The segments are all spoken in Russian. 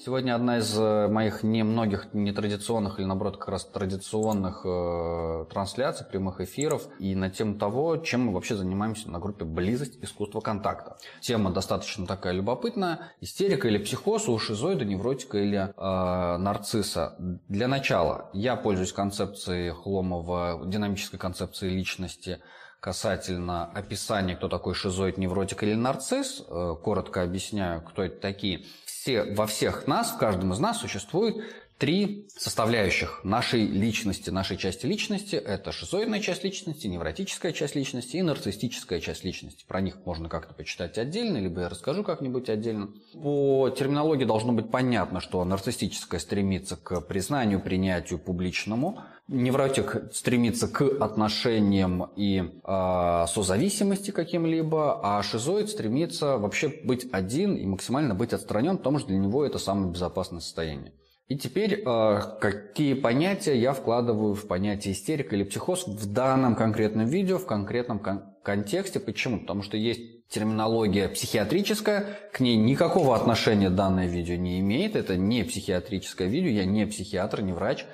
Сегодня одна из э, моих немногих нетрадиционных или, наоборот, как раз традиционных э, трансляций, прямых эфиров и на тему того, чем мы вообще занимаемся на группе «Близость. Искусство контакта». Тема достаточно такая любопытная. Истерика или психоз у шизоида, невротика или э, нарцисса. Для начала я пользуюсь концепцией Хломова, динамической концепцией личности – касательно описания, кто такой шизоид, невротик или нарцисс. Э, коротко объясняю, кто это такие все, во всех нас, в каждом из нас существует три составляющих нашей личности, нашей части личности. Это шизоидная часть личности, невротическая часть личности и нарциссическая часть личности. Про них можно как-то почитать отдельно, либо я расскажу как-нибудь отдельно. По терминологии должно быть понятно, что нарциссическая стремится к признанию, принятию публичному, невротик стремится к отношениям и э, созависимости каким-либо, а шизоид стремится вообще быть один и максимально быть отстранен, потому что для него это самое безопасное состояние. И теперь, э, какие понятия я вкладываю в понятие истерика или психоз в данном конкретном видео, в конкретном кон- контексте. Почему? Потому что есть терминология психиатрическая, к ней никакого отношения данное видео не имеет. Это не психиатрическое видео, я не психиатр, не врач.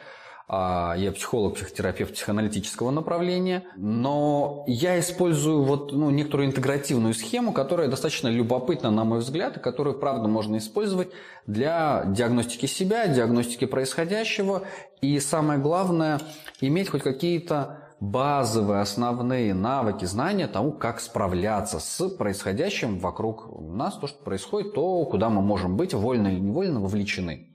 А, я психолог, психотерапевт психоаналитического направления, но я использую вот, ну, некоторую интегративную схему, которая достаточно любопытна, на мой взгляд, и которую, правда, можно использовать для диагностики себя, диагностики происходящего, и самое главное, иметь хоть какие-то базовые, основные навыки, знания тому, как справляться с происходящим вокруг нас, то, что происходит, то, куда мы можем быть вольно или невольно вовлечены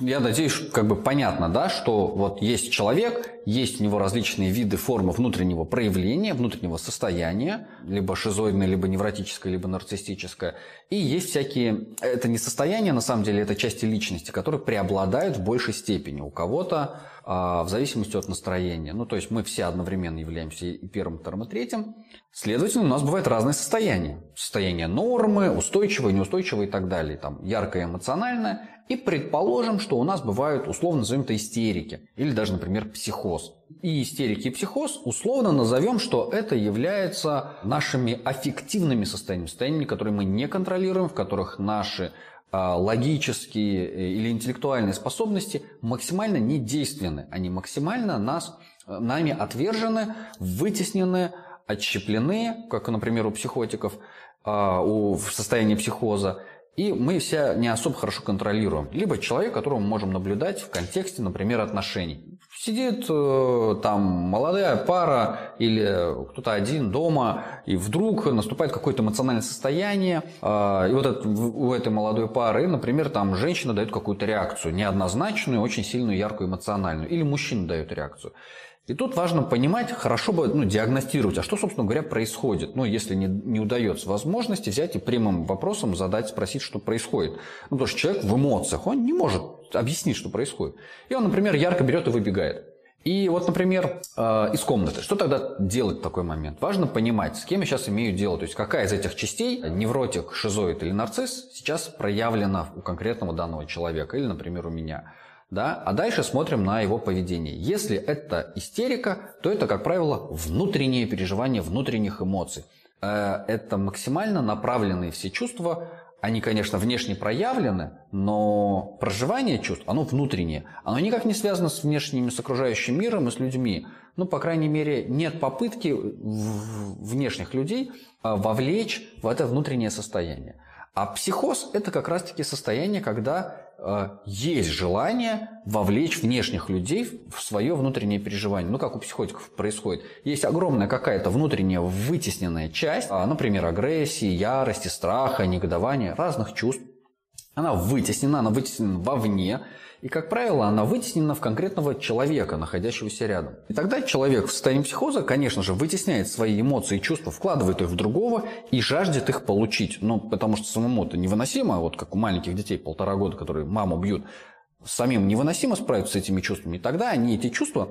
я надеюсь, как бы понятно, да, что вот есть человек, есть у него различные виды, формы внутреннего проявления, внутреннего состояния, либо шизоидное, либо невротическое, либо нарциссическое. И есть всякие, это не состояние, на самом деле, это части личности, которые преобладают в большей степени. У кого-то в зависимости от настроения. Ну, то есть мы все одновременно являемся и первым, вторым, и третьим. Следовательно, у нас бывают разные состояния. Состояние нормы, устойчивое, неустойчивое и так далее. Там яркое эмоциональное. И предположим, что у нас бывают условно назовем это истерики. Или даже, например, психоз. И истерики, и психоз условно назовем, что это является нашими аффективными состояниями. Состояниями, которые мы не контролируем, в которых наши а, логические э, или интеллектуальные способности максимально недейственны. Они максимально нас, э, нами отвержены, вытеснены, отщеплены, как, например, у психотиков, а, в состоянии психоза. И мы себя не особо хорошо контролируем. Либо человек, которого мы можем наблюдать в контексте, например, отношений. Сидит э, там молодая пара или кто-то один дома, и вдруг наступает какое-то эмоциональное состояние, э, и вот это, у этой молодой пары, например, там женщина дает какую-то реакцию, неоднозначную, очень сильную, яркую, эмоциональную, или мужчина дает реакцию. И тут важно понимать, хорошо бы ну, диагностировать, а что, собственно говоря, происходит. Ну, если не, не удается возможности взять и прямым вопросом задать, спросить, что происходит. Ну, потому что человек в эмоциях, он не может объяснить, что происходит. И он, например, ярко берет и выбегает. И вот, например, э, из комнаты. Что тогда делать в такой момент? Важно понимать, с кем я сейчас имею дело. То есть, какая из этих частей, невротик, шизоид или нарцисс, сейчас проявлена у конкретного данного человека. Или, например, у меня. Да? А дальше смотрим на его поведение. Если это истерика, то это, как правило, внутреннее переживание внутренних эмоций. Э, это максимально направленные все чувства, они, конечно, внешне проявлены, но проживание чувств, оно внутреннее. Оно никак не связано с внешним, с окружающим миром и с людьми. Ну, по крайней мере, нет попытки внешних людей а, вовлечь в это внутреннее состояние. А психоз – это как раз-таки состояние, когда э, есть желание вовлечь внешних людей в свое внутреннее переживание. Ну, как у психотиков происходит. Есть огромная какая-то внутренняя вытесненная часть, э, например, агрессии, ярости, страха, негодования, разных чувств. Она вытеснена, она вытеснена вовне, и, как правило, она вытеснена в конкретного человека, находящегося рядом. И тогда человек в состоянии психоза, конечно же, вытесняет свои эмоции и чувства, вкладывает их в другого и жаждет их получить. Ну, потому что самому это невыносимо, вот как у маленьких детей полтора года, которые маму бьют, самим невыносимо справиться с этими чувствами. И тогда они эти чувства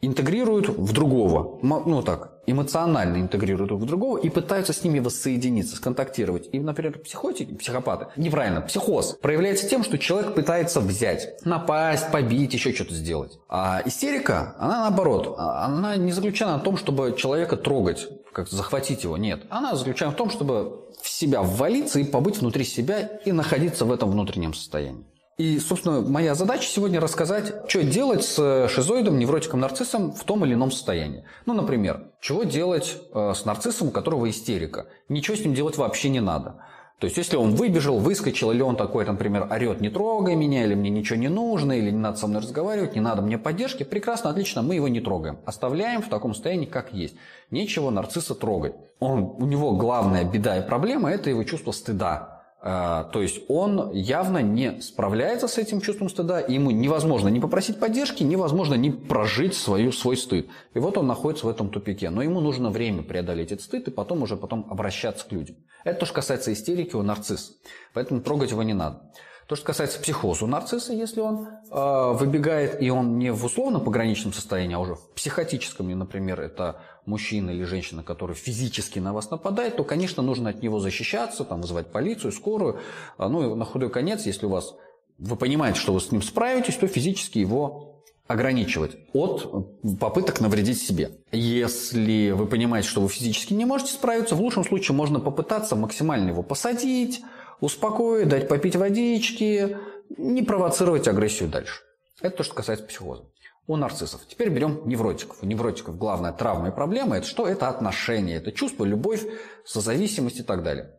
интегрируют в другого, ну так, эмоционально интегрируют в другого и пытаются с ними воссоединиться, сконтактировать. И, например, психотики, психопаты, неправильно, психоз проявляется тем, что человек пытается взять, напасть, побить, еще что-то сделать. А истерика, она наоборот, она не заключена в том, чтобы человека трогать, как захватить его, нет. Она заключается в том, чтобы в себя ввалиться и побыть внутри себя и находиться в этом внутреннем состоянии. И, собственно, моя задача сегодня рассказать, что делать с шизоидом, невротиком, нарциссом в том или ином состоянии. Ну, например, чего делать э, с нарциссом, у которого истерика. Ничего с ним делать вообще не надо. То есть, если он выбежал, выскочил, или он такой, например, орет, не трогай меня, или мне ничего не нужно, или не надо со мной разговаривать, не надо мне поддержки, прекрасно, отлично, мы его не трогаем. Оставляем в таком состоянии, как есть. Нечего нарцисса трогать. Он, у него главная беда и проблема – это его чувство стыда. А, то есть он явно не справляется с этим чувством стыда, и ему невозможно не попросить поддержки, невозможно не прожить свою, свой стыд. И вот он находится в этом тупике. Но ему нужно время преодолеть этот стыд и потом уже потом обращаться к людям. Это то, что касается истерики у нарцисса. Поэтому трогать его не надо. То, что касается психоза у нарцисса, если он э, выбегает, и он не в условно-пограничном состоянии, а уже в психотическом, например, это мужчина или женщина, который физически на вас нападает, то, конечно, нужно от него защищаться, там, вызывать полицию, скорую. А, ну, и на худой конец, если у вас вы понимаете, что вы с ним справитесь, то физически его ограничивать от попыток навредить себе. Если вы понимаете, что вы физически не можете справиться, в лучшем случае можно попытаться максимально его посадить, успокоить, дать попить водички, не провоцировать агрессию дальше. Это то, что касается психоза. У нарциссов. Теперь берем невротиков. У невротиков главная травма и проблема – это что? Это отношения, это чувство, любовь, созависимость и так далее.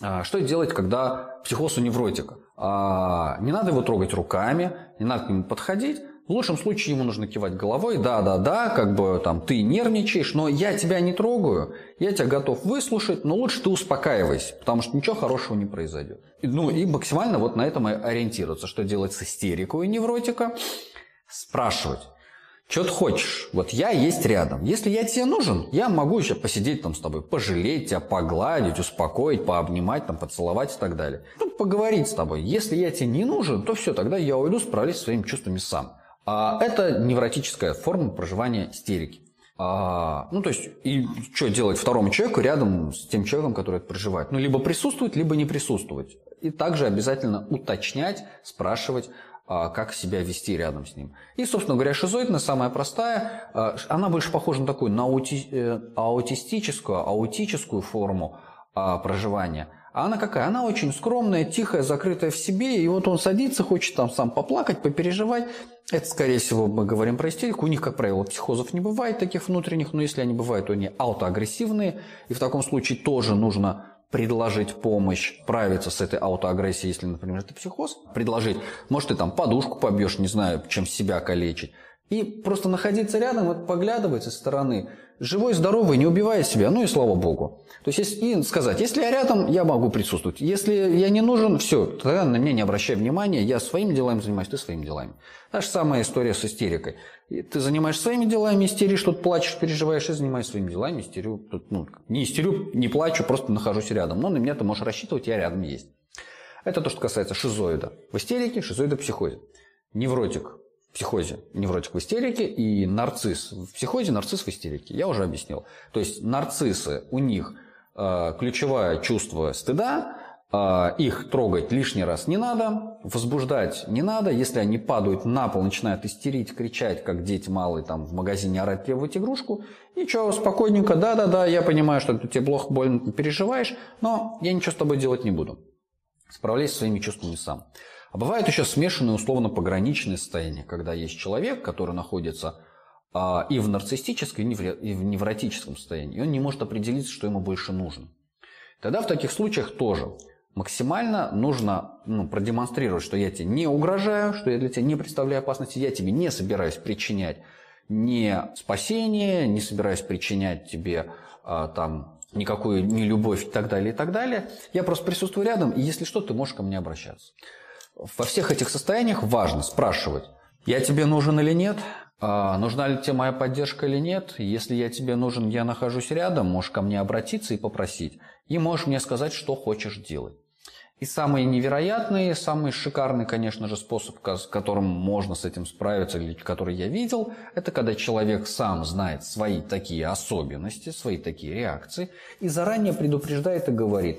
А что делать, когда психоз у невротика? А, не надо его трогать руками, не надо к нему подходить, в лучшем случае ему нужно кивать головой, да, да, да, как бы там ты нервничаешь, но я тебя не трогаю, я тебя готов выслушать, но лучше ты успокаивайся, потому что ничего хорошего не произойдет. Ну и максимально вот на этом и ориентироваться, что делать с истерикой невротика, спрашивать. Что ты хочешь? Вот я есть рядом. Если я тебе нужен, я могу еще посидеть там с тобой, пожалеть тебя, погладить, успокоить, пообнимать, там, поцеловать и так далее. Ну, поговорить с тобой. Если я тебе не нужен, то все, тогда я уйду, справлюсь со своими чувствами сам. А это невротическая форма проживания истерики. А, ну, то есть, и что делать второму человеку рядом с тем человеком, который это проживает? Ну, либо присутствовать, либо не присутствовать. И также обязательно уточнять, спрашивать, как себя вести рядом с ним. И, собственно говоря, шизоидная самая простая, а, она больше похожа на такую на аути, э, аутистическую, аутическую форму а, проживания – а она какая? Она очень скромная, тихая, закрытая в себе. И вот он садится, хочет там сам поплакать, попереживать. Это, скорее всего, мы говорим про истерику. У них, как правило, психозов не бывает таких внутренних, но если они бывают, то они аутоагрессивные. И в таком случае тоже нужно предложить помощь, справиться с этой аутоагрессией, если, например, это психоз, предложить. Может, ты там подушку побьешь, не знаю, чем себя калечить. И просто находиться рядом, вот поглядывать со стороны, живой, здоровый, не убивая себя, ну и слава богу. То есть, и сказать, если я рядом, я могу присутствовать. Если я не нужен, все, тогда на меня не обращай внимания, я своими делами занимаюсь, ты своими делами. Та же самая история с истерикой. Ты занимаешься своими делами, истеришь, тут плачешь, переживаешь, я занимаюсь своими делами, истерю. Тут, ну, не истерю, не плачу, просто нахожусь рядом. Но на меня ты можешь рассчитывать, я рядом есть. Это то, что касается шизоида. В истерике, шизоида, психозе. Невротик психозе невротик в истерике и нарцисс в психозе, нарцисс в истерике. Я уже объяснил. То есть нарциссы, у них э, ключевое чувство стыда, э, их трогать лишний раз не надо, возбуждать не надо. Если они падают на пол, начинают истерить, кричать, как дети малые там в магазине орать, требовать игрушку, ничего, спокойненько, да-да-да, я понимаю, что ты тебе плохо, больно, переживаешь, но я ничего с тобой делать не буду. Справляйся своими чувствами сам. А бывает еще смешанные условно-пограничные состояния, когда есть человек, который находится а, и в нарциссическом, и в невротическом состоянии, и он не может определиться, что ему больше нужно. Тогда в таких случаях тоже максимально нужно ну, продемонстрировать, что я тебе не угрожаю, что я для тебя не представляю опасности, я тебе не собираюсь причинять ни спасение, не собираюсь причинять тебе а, там никакую не любовь и так далее, и так далее. Я просто присутствую рядом, и если что, ты можешь ко мне обращаться. Во всех этих состояниях важно спрашивать, я тебе нужен или нет, а нужна ли тебе моя поддержка или нет. Если я тебе нужен, я нахожусь рядом, можешь ко мне обратиться и попросить. И можешь мне сказать, что хочешь делать. И самый невероятный, самый шикарный, конечно же, способ, с которым можно с этим справиться, или который я видел, это когда человек сам знает свои такие особенности, свои такие реакции, и заранее предупреждает и говорит,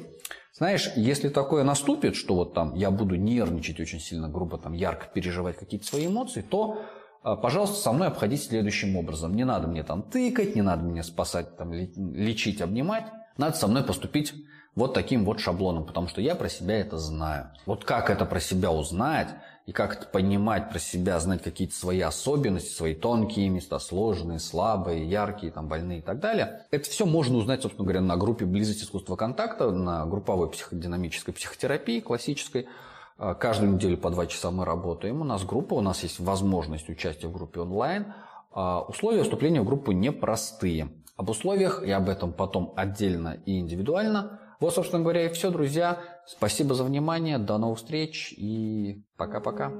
знаешь, если такое наступит, что вот там я буду нервничать очень сильно, грубо там ярко переживать какие-то свои эмоции, то а, пожалуйста, со мной обходить следующим образом. Не надо мне там тыкать, не надо мне спасать, там, лечить, обнимать. Надо со мной поступить вот таким вот шаблоном, потому что я про себя это знаю. Вот как это про себя узнать и как это понимать про себя, знать какие-то свои особенности, свои тонкие места, сложные, слабые, яркие, там, больные и так далее. Это все можно узнать, собственно говоря, на группе «Близость искусства контакта», на групповой психодинамической психотерапии классической. А, каждую неделю по два часа мы работаем. У нас группа, у нас есть возможность участия в группе онлайн. А, условия вступления в группу непростые. Об условиях и об этом потом отдельно и индивидуально – вот, собственно говоря, и все, друзья. Спасибо за внимание. До новых встреч и пока-пока.